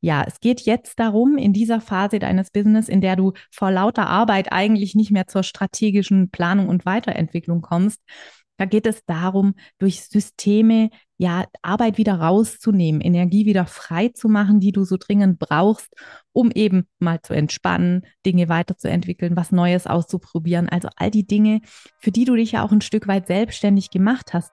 ja, es geht jetzt darum, in dieser Phase deines Business, in der du vor lauter Arbeit eigentlich nicht mehr zur strategischen Planung und Weiterentwicklung kommst, da geht es darum, durch Systeme ja Arbeit wieder rauszunehmen, Energie wieder frei zu machen, die du so dringend brauchst, um eben mal zu entspannen, Dinge weiterzuentwickeln, was Neues auszuprobieren. Also all die Dinge, für die du dich ja auch ein Stück weit selbstständig gemacht hast.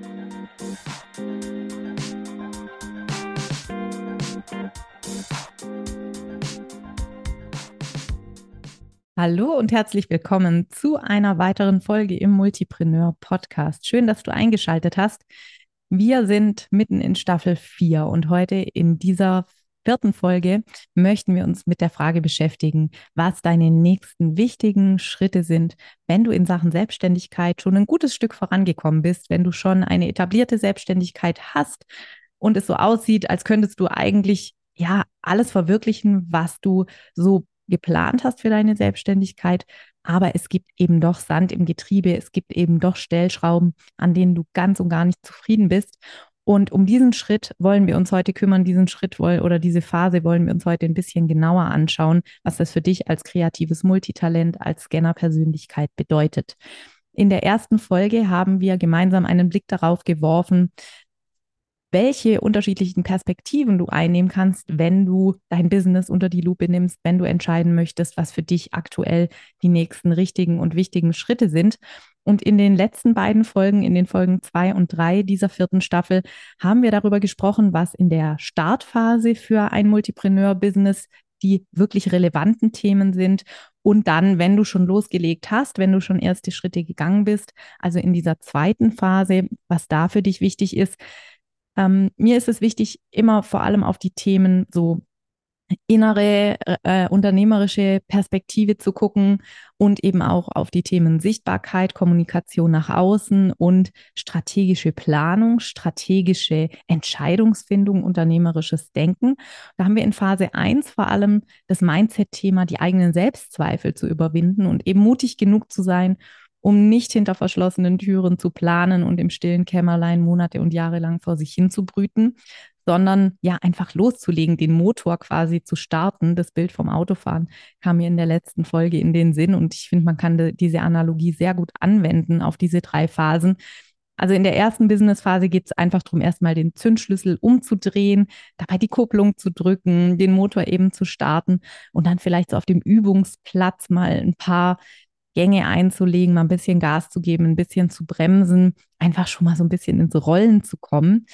Hallo und herzlich willkommen zu einer weiteren Folge im Multipreneur Podcast. Schön, dass du eingeschaltet hast. Wir sind mitten in Staffel 4 und heute in dieser vierten Folge möchten wir uns mit der Frage beschäftigen, was deine nächsten wichtigen Schritte sind, wenn du in Sachen Selbstständigkeit schon ein gutes Stück vorangekommen bist, wenn du schon eine etablierte Selbstständigkeit hast und es so aussieht, als könntest du eigentlich ja alles verwirklichen, was du so geplant hast für deine Selbstständigkeit. Aber es gibt eben doch Sand im Getriebe, es gibt eben doch Stellschrauben, an denen du ganz und gar nicht zufrieden bist. Und um diesen Schritt wollen wir uns heute kümmern, diesen Schritt oder diese Phase wollen wir uns heute ein bisschen genauer anschauen, was das für dich als kreatives Multitalent, als Scanner-Persönlichkeit bedeutet. In der ersten Folge haben wir gemeinsam einen Blick darauf geworfen, welche unterschiedlichen Perspektiven du einnehmen kannst, wenn du dein Business unter die Lupe nimmst, wenn du entscheiden möchtest, was für dich aktuell die nächsten richtigen und wichtigen Schritte sind. Und in den letzten beiden Folgen, in den Folgen zwei und drei dieser vierten Staffel, haben wir darüber gesprochen, was in der Startphase für ein Multipreneur-Business die wirklich relevanten Themen sind. Und dann, wenn du schon losgelegt hast, wenn du schon erste Schritte gegangen bist, also in dieser zweiten Phase, was da für dich wichtig ist, ähm, mir ist es wichtig, immer vor allem auf die Themen so innere äh, unternehmerische Perspektive zu gucken und eben auch auf die Themen Sichtbarkeit, Kommunikation nach außen und strategische Planung, strategische Entscheidungsfindung, unternehmerisches Denken. Da haben wir in Phase 1 vor allem das Mindset-Thema, die eigenen Selbstzweifel zu überwinden und eben mutig genug zu sein, um nicht hinter verschlossenen Türen zu planen und im stillen Kämmerlein Monate und Jahre lang vor sich hin zu brüten, sondern ja einfach loszulegen, den Motor quasi zu starten. Das Bild vom Autofahren kam mir in der letzten Folge in den Sinn und ich finde, man kann diese Analogie sehr gut anwenden auf diese drei Phasen. Also in der ersten Businessphase geht es einfach darum, erstmal den Zündschlüssel umzudrehen, dabei die Kupplung zu drücken, den Motor eben zu starten und dann vielleicht so auf dem Übungsplatz mal ein paar Gänge einzulegen, mal ein bisschen Gas zu geben, ein bisschen zu bremsen, einfach schon mal so ein bisschen ins Rollen zu kommen.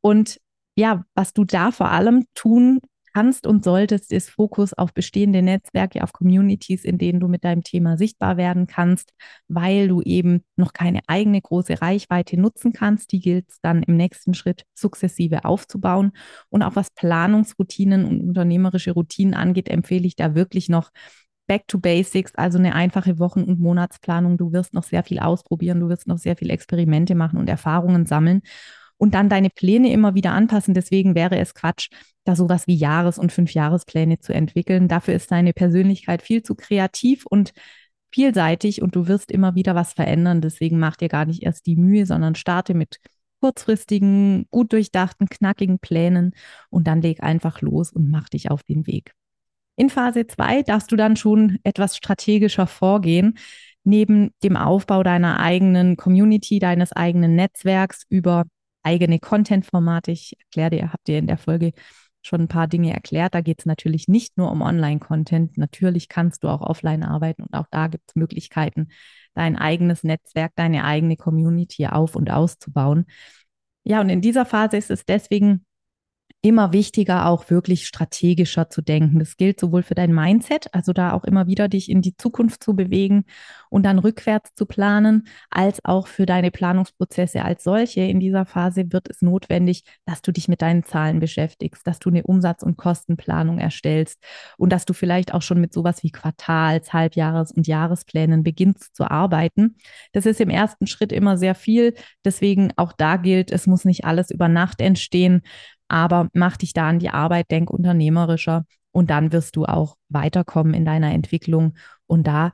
Und ja, was du da vor allem tun kannst und solltest, ist Fokus auf bestehende Netzwerke, auf Communities, in denen du mit deinem Thema sichtbar werden kannst, weil du eben noch keine eigene große Reichweite nutzen kannst. Die gilt es dann im nächsten Schritt sukzessive aufzubauen. Und auch was Planungsroutinen und unternehmerische Routinen angeht, empfehle ich da wirklich noch Back to Basics, also eine einfache Wochen- und Monatsplanung. Du wirst noch sehr viel ausprobieren, du wirst noch sehr viel Experimente machen und Erfahrungen sammeln und dann deine Pläne immer wieder anpassen. Deswegen wäre es Quatsch, da sowas wie Jahres- und Fünfjahrespläne zu entwickeln. Dafür ist deine Persönlichkeit viel zu kreativ und vielseitig und du wirst immer wieder was verändern. Deswegen mach dir gar nicht erst die Mühe, sondern starte mit kurzfristigen, gut durchdachten, knackigen Plänen und dann leg einfach los und mach dich auf den Weg. In Phase 2 darfst du dann schon etwas strategischer vorgehen, neben dem Aufbau deiner eigenen Community, deines eigenen Netzwerks über eigene Content-Formate. Ich erkläre dir, habt ihr in der Folge schon ein paar Dinge erklärt. Da geht es natürlich nicht nur um Online-Content. Natürlich kannst du auch offline arbeiten und auch da gibt es Möglichkeiten, dein eigenes Netzwerk, deine eigene Community auf und auszubauen. Ja, und in dieser Phase ist es deswegen immer wichtiger, auch wirklich strategischer zu denken. Das gilt sowohl für dein Mindset, also da auch immer wieder dich in die Zukunft zu bewegen und dann rückwärts zu planen, als auch für deine Planungsprozesse als solche. In dieser Phase wird es notwendig, dass du dich mit deinen Zahlen beschäftigst, dass du eine Umsatz- und Kostenplanung erstellst und dass du vielleicht auch schon mit sowas wie Quartals-, Halbjahres- und Jahresplänen beginnst zu arbeiten. Das ist im ersten Schritt immer sehr viel. Deswegen auch da gilt, es muss nicht alles über Nacht entstehen aber mach dich da an die Arbeit, denk unternehmerischer und dann wirst du auch weiterkommen in deiner Entwicklung und da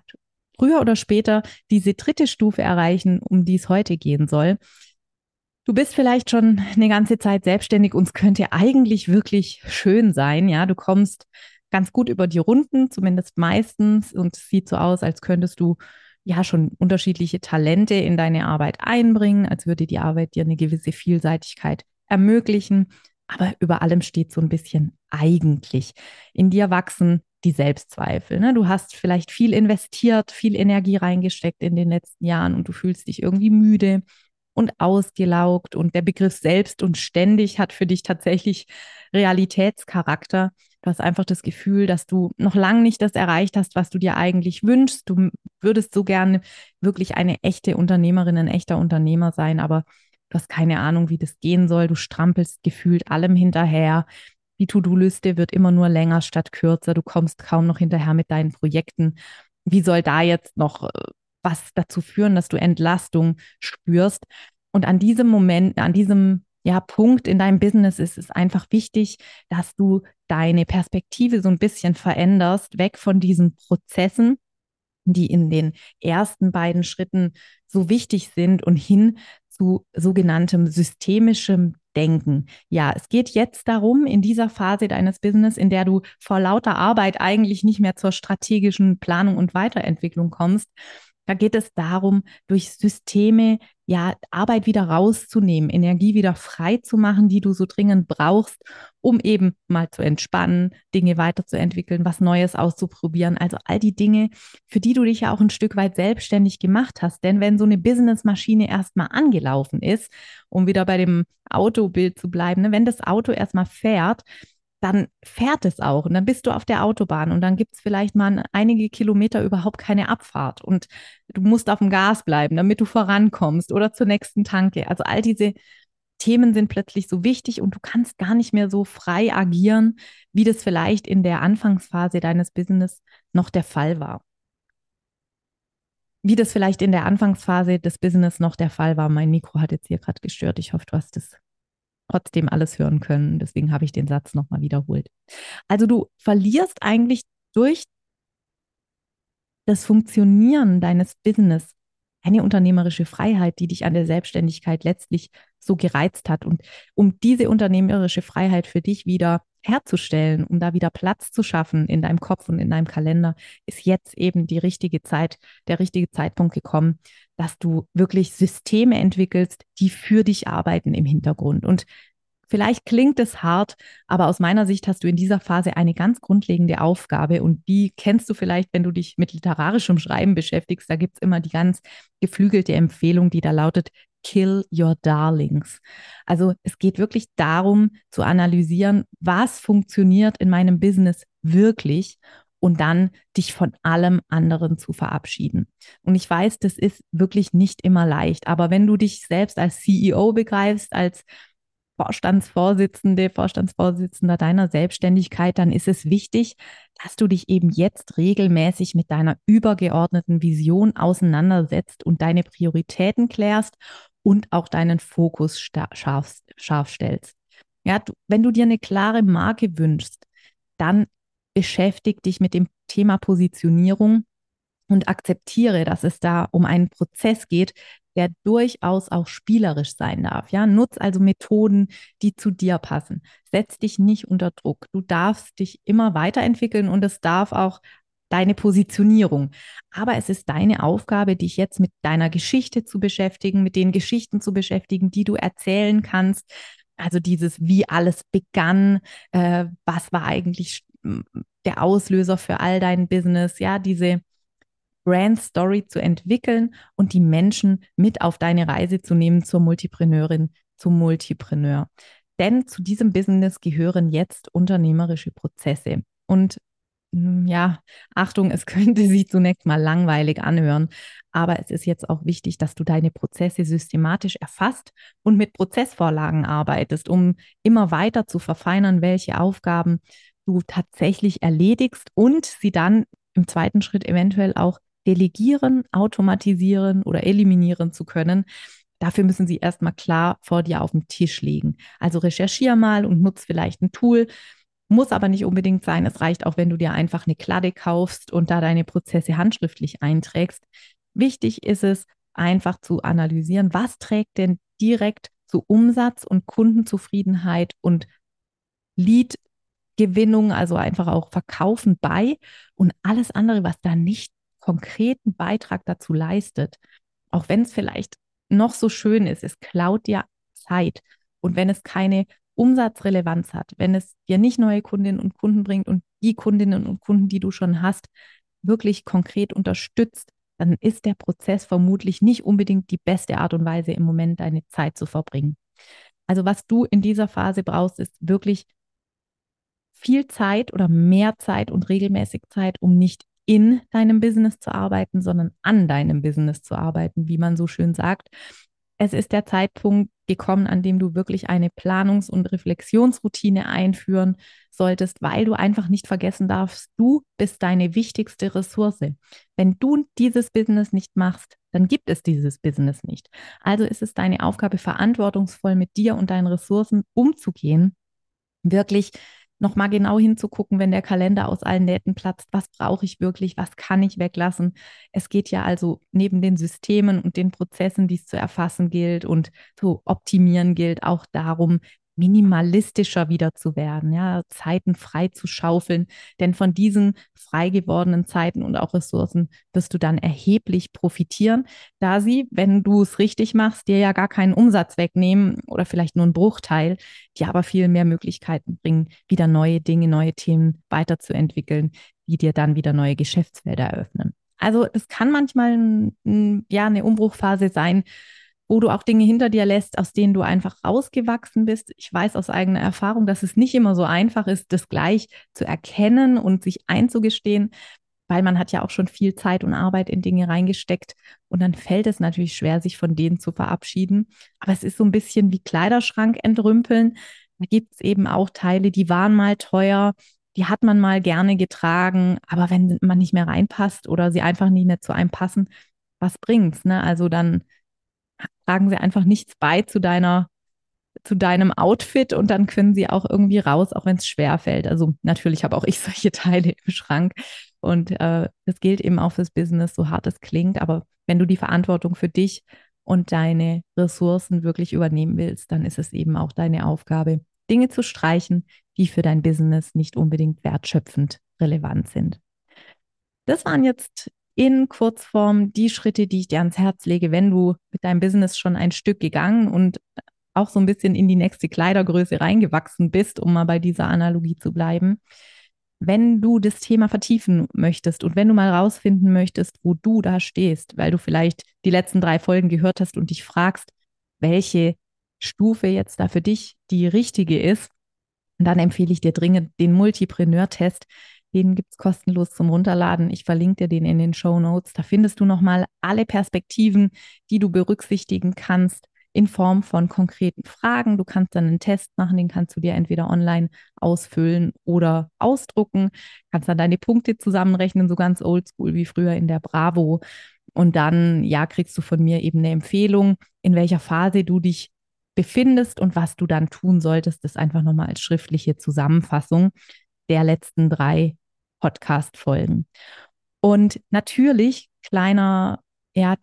früher oder später diese dritte Stufe erreichen, um die es heute gehen soll. Du bist vielleicht schon eine ganze Zeit selbstständig und es könnte eigentlich wirklich schön sein. Ja, du kommst ganz gut über die Runden, zumindest meistens. Und es sieht so aus, als könntest du ja schon unterschiedliche Talente in deine Arbeit einbringen, als würde die Arbeit dir eine gewisse Vielseitigkeit ermöglichen. Aber über allem steht so ein bisschen eigentlich. In dir wachsen die Selbstzweifel. Ne? Du hast vielleicht viel investiert, viel Energie reingesteckt in den letzten Jahren und du fühlst dich irgendwie müde und ausgelaugt. Und der Begriff selbst und ständig hat für dich tatsächlich Realitätscharakter. Du hast einfach das Gefühl, dass du noch lange nicht das erreicht hast, was du dir eigentlich wünschst. Du würdest so gerne wirklich eine echte Unternehmerin, ein echter Unternehmer sein, aber Du hast keine Ahnung, wie das gehen soll. Du strampelst gefühlt allem hinterher. Die To-Do-Liste wird immer nur länger statt kürzer. Du kommst kaum noch hinterher mit deinen Projekten. Wie soll da jetzt noch äh, was dazu führen, dass du Entlastung spürst? Und an diesem Moment, an diesem ja, Punkt in deinem Business ist es einfach wichtig, dass du deine Perspektive so ein bisschen veränderst, weg von diesen Prozessen, die in den ersten beiden Schritten so wichtig sind und hin zu sogenanntem systemischem Denken. Ja, es geht jetzt darum, in dieser Phase deines Business, in der du vor lauter Arbeit eigentlich nicht mehr zur strategischen Planung und Weiterentwicklung kommst, da geht es darum, durch Systeme ja Arbeit wieder rauszunehmen, Energie wieder frei zu machen, die du so dringend brauchst, um eben mal zu entspannen, Dinge weiterzuentwickeln, was Neues auszuprobieren. Also all die Dinge, für die du dich ja auch ein Stück weit selbstständig gemacht hast. Denn wenn so eine Businessmaschine erstmal angelaufen ist, um wieder bei dem Autobild zu bleiben, ne, wenn das Auto erstmal fährt, dann fährt es auch und dann bist du auf der Autobahn und dann gibt es vielleicht mal einige Kilometer überhaupt keine Abfahrt und du musst auf dem Gas bleiben, damit du vorankommst oder zur nächsten Tanke. Also all diese Themen sind plötzlich so wichtig und du kannst gar nicht mehr so frei agieren, wie das vielleicht in der Anfangsphase deines Business noch der Fall war. Wie das vielleicht in der Anfangsphase des Business noch der Fall war. Mein Mikro hat jetzt hier gerade gestört. Ich hoffe, du hast es trotzdem alles hören können. Deswegen habe ich den Satz nochmal wiederholt. Also du verlierst eigentlich durch das Funktionieren deines Business eine unternehmerische Freiheit, die dich an der Selbstständigkeit letztlich so gereizt hat. Und um diese unternehmerische Freiheit für dich wieder herzustellen, um da wieder Platz zu schaffen in deinem Kopf und in deinem Kalender, ist jetzt eben die richtige Zeit, der richtige Zeitpunkt gekommen, dass du wirklich Systeme entwickelst, die für dich arbeiten im Hintergrund. Und Vielleicht klingt es hart, aber aus meiner Sicht hast du in dieser Phase eine ganz grundlegende Aufgabe und die kennst du vielleicht, wenn du dich mit literarischem Schreiben beschäftigst. Da gibt es immer die ganz geflügelte Empfehlung, die da lautet, Kill Your Darlings. Also es geht wirklich darum zu analysieren, was funktioniert in meinem Business wirklich und dann dich von allem anderen zu verabschieden. Und ich weiß, das ist wirklich nicht immer leicht, aber wenn du dich selbst als CEO begreifst, als Vorstandsvorsitzende, Vorstandsvorsitzender deiner Selbstständigkeit, dann ist es wichtig, dass du dich eben jetzt regelmäßig mit deiner übergeordneten Vision auseinandersetzt und deine Prioritäten klärst und auch deinen Fokus scharf, scharf stellst. Ja, du, wenn du dir eine klare Marke wünschst, dann beschäftige dich mit dem Thema Positionierung und akzeptiere, dass es da um einen Prozess geht, der durchaus auch spielerisch sein darf. Ja, nutz also Methoden, die zu dir passen. Setz dich nicht unter Druck. Du darfst dich immer weiterentwickeln und es darf auch deine Positionierung. Aber es ist deine Aufgabe, dich jetzt mit deiner Geschichte zu beschäftigen, mit den Geschichten zu beschäftigen, die du erzählen kannst. Also dieses, wie alles begann, äh, was war eigentlich der Auslöser für all dein Business, ja, diese Brand Story zu entwickeln und die Menschen mit auf deine Reise zu nehmen zur Multipreneurin, zum Multipreneur. Denn zu diesem Business gehören jetzt unternehmerische Prozesse. Und ja, Achtung, es könnte sich zunächst mal langweilig anhören, aber es ist jetzt auch wichtig, dass du deine Prozesse systematisch erfasst und mit Prozessvorlagen arbeitest, um immer weiter zu verfeinern, welche Aufgaben du tatsächlich erledigst und sie dann im zweiten Schritt eventuell auch delegieren, automatisieren oder eliminieren zu können. Dafür müssen sie erstmal klar vor dir auf dem Tisch liegen. Also recherchier mal und nutz vielleicht ein Tool, muss aber nicht unbedingt sein. Es reicht auch, wenn du dir einfach eine Kladde kaufst und da deine Prozesse handschriftlich einträgst. Wichtig ist es, einfach zu analysieren, was trägt denn direkt zu Umsatz und Kundenzufriedenheit und Lead-Gewinnung, also einfach auch Verkaufen bei und alles andere, was da nicht konkreten Beitrag dazu leistet, auch wenn es vielleicht noch so schön ist, es klaut dir Zeit. Und wenn es keine Umsatzrelevanz hat, wenn es dir nicht neue Kundinnen und Kunden bringt und die Kundinnen und Kunden, die du schon hast, wirklich konkret unterstützt, dann ist der Prozess vermutlich nicht unbedingt die beste Art und Weise, im Moment deine Zeit zu verbringen. Also was du in dieser Phase brauchst, ist wirklich viel Zeit oder mehr Zeit und regelmäßig Zeit, um nicht in deinem Business zu arbeiten, sondern an deinem Business zu arbeiten, wie man so schön sagt es ist der Zeitpunkt gekommen, an dem du wirklich eine Planungs- und Reflexionsroutine einführen solltest, weil du einfach nicht vergessen darfst, du bist deine wichtigste Ressource. Wenn du dieses Business nicht machst, dann gibt es dieses Business nicht. Also ist es deine Aufgabe, verantwortungsvoll mit dir und deinen Ressourcen umzugehen, wirklich nochmal genau hinzugucken, wenn der Kalender aus allen Nähten platzt, was brauche ich wirklich, was kann ich weglassen. Es geht ja also neben den Systemen und den Prozessen, die es zu erfassen gilt und zu optimieren gilt, auch darum, minimalistischer wieder zu werden, ja, Zeiten frei zu schaufeln. Denn von diesen frei gewordenen Zeiten und auch Ressourcen wirst du dann erheblich profitieren, da sie, wenn du es richtig machst, dir ja gar keinen Umsatz wegnehmen oder vielleicht nur einen Bruchteil, dir aber viel mehr Möglichkeiten bringen, wieder neue Dinge, neue Themen weiterzuentwickeln, die dir dann wieder neue Geschäftsfelder eröffnen. Also es kann manchmal ja eine Umbruchphase sein, wo du auch Dinge hinter dir lässt, aus denen du einfach rausgewachsen bist. Ich weiß aus eigener Erfahrung, dass es nicht immer so einfach ist, das gleich zu erkennen und sich einzugestehen, weil man hat ja auch schon viel Zeit und Arbeit in Dinge reingesteckt und dann fällt es natürlich schwer, sich von denen zu verabschieden. Aber es ist so ein bisschen wie Kleiderschrank entrümpeln. Da gibt es eben auch Teile, die waren mal teuer, die hat man mal gerne getragen, aber wenn man nicht mehr reinpasst oder sie einfach nicht mehr zu einem passen, was bringt's? Ne? Also dann tragen sie einfach nichts bei zu deiner zu deinem Outfit und dann können sie auch irgendwie raus, auch wenn es schwer fällt. Also natürlich habe auch ich solche Teile im Schrank und äh, das gilt eben auch fürs Business, so hart es klingt. Aber wenn du die Verantwortung für dich und deine Ressourcen wirklich übernehmen willst, dann ist es eben auch deine Aufgabe, Dinge zu streichen, die für dein Business nicht unbedingt wertschöpfend relevant sind. Das waren jetzt in Kurzform die Schritte, die ich dir ans Herz lege, wenn du mit deinem Business schon ein Stück gegangen und auch so ein bisschen in die nächste Kleidergröße reingewachsen bist, um mal bei dieser Analogie zu bleiben. Wenn du das Thema vertiefen möchtest und wenn du mal rausfinden möchtest, wo du da stehst, weil du vielleicht die letzten drei Folgen gehört hast und dich fragst, welche Stufe jetzt da für dich die richtige ist, dann empfehle ich dir dringend den Multipreneur-Test. Den gibt es kostenlos zum Runterladen. Ich verlinke dir den in den Show Notes. Da findest du nochmal alle Perspektiven, die du berücksichtigen kannst in Form von konkreten Fragen. Du kannst dann einen Test machen, den kannst du dir entweder online ausfüllen oder ausdrucken. Kannst dann deine Punkte zusammenrechnen, so ganz oldschool wie früher in der Bravo. Und dann, ja, kriegst du von mir eben eine Empfehlung, in welcher Phase du dich befindest und was du dann tun solltest. Das einfach nochmal als schriftliche Zusammenfassung der letzten drei Podcast-Folgen. Und natürlich, kleiner, ja,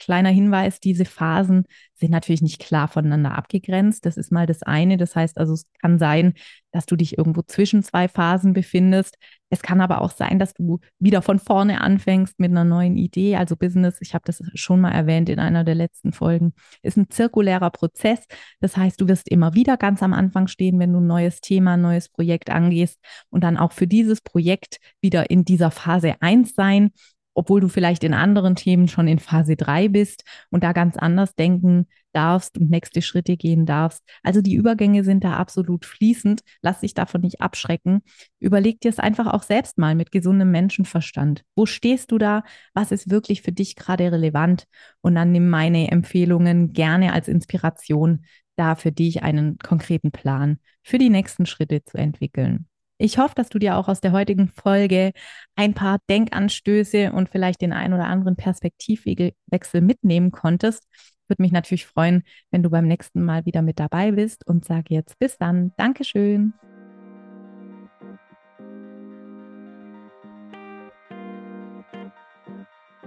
kleiner Hinweis, diese Phasen sind natürlich nicht klar voneinander abgegrenzt. Das ist mal das eine. Das heißt also, es kann sein, dass du dich irgendwo zwischen zwei Phasen befindest. Es kann aber auch sein, dass du wieder von vorne anfängst mit einer neuen Idee. Also Business, ich habe das schon mal erwähnt in einer der letzten Folgen, ist ein zirkulärer Prozess. Das heißt, du wirst immer wieder ganz am Anfang stehen, wenn du ein neues Thema, ein neues Projekt angehst und dann auch für dieses Projekt wieder in dieser Phase eins sein obwohl du vielleicht in anderen Themen schon in Phase 3 bist und da ganz anders denken darfst und nächste Schritte gehen darfst. Also die Übergänge sind da absolut fließend. Lass dich davon nicht abschrecken. Überleg dir es einfach auch selbst mal mit gesundem Menschenverstand. Wo stehst du da? Was ist wirklich für dich gerade relevant? Und dann nimm meine Empfehlungen gerne als Inspiration, da für dich einen konkreten Plan für die nächsten Schritte zu entwickeln. Ich hoffe, dass du dir auch aus der heutigen Folge ein paar Denkanstöße und vielleicht den ein oder anderen Perspektivwechsel mitnehmen konntest. Würde mich natürlich freuen, wenn du beim nächsten Mal wieder mit dabei bist und sage jetzt bis dann. Dankeschön.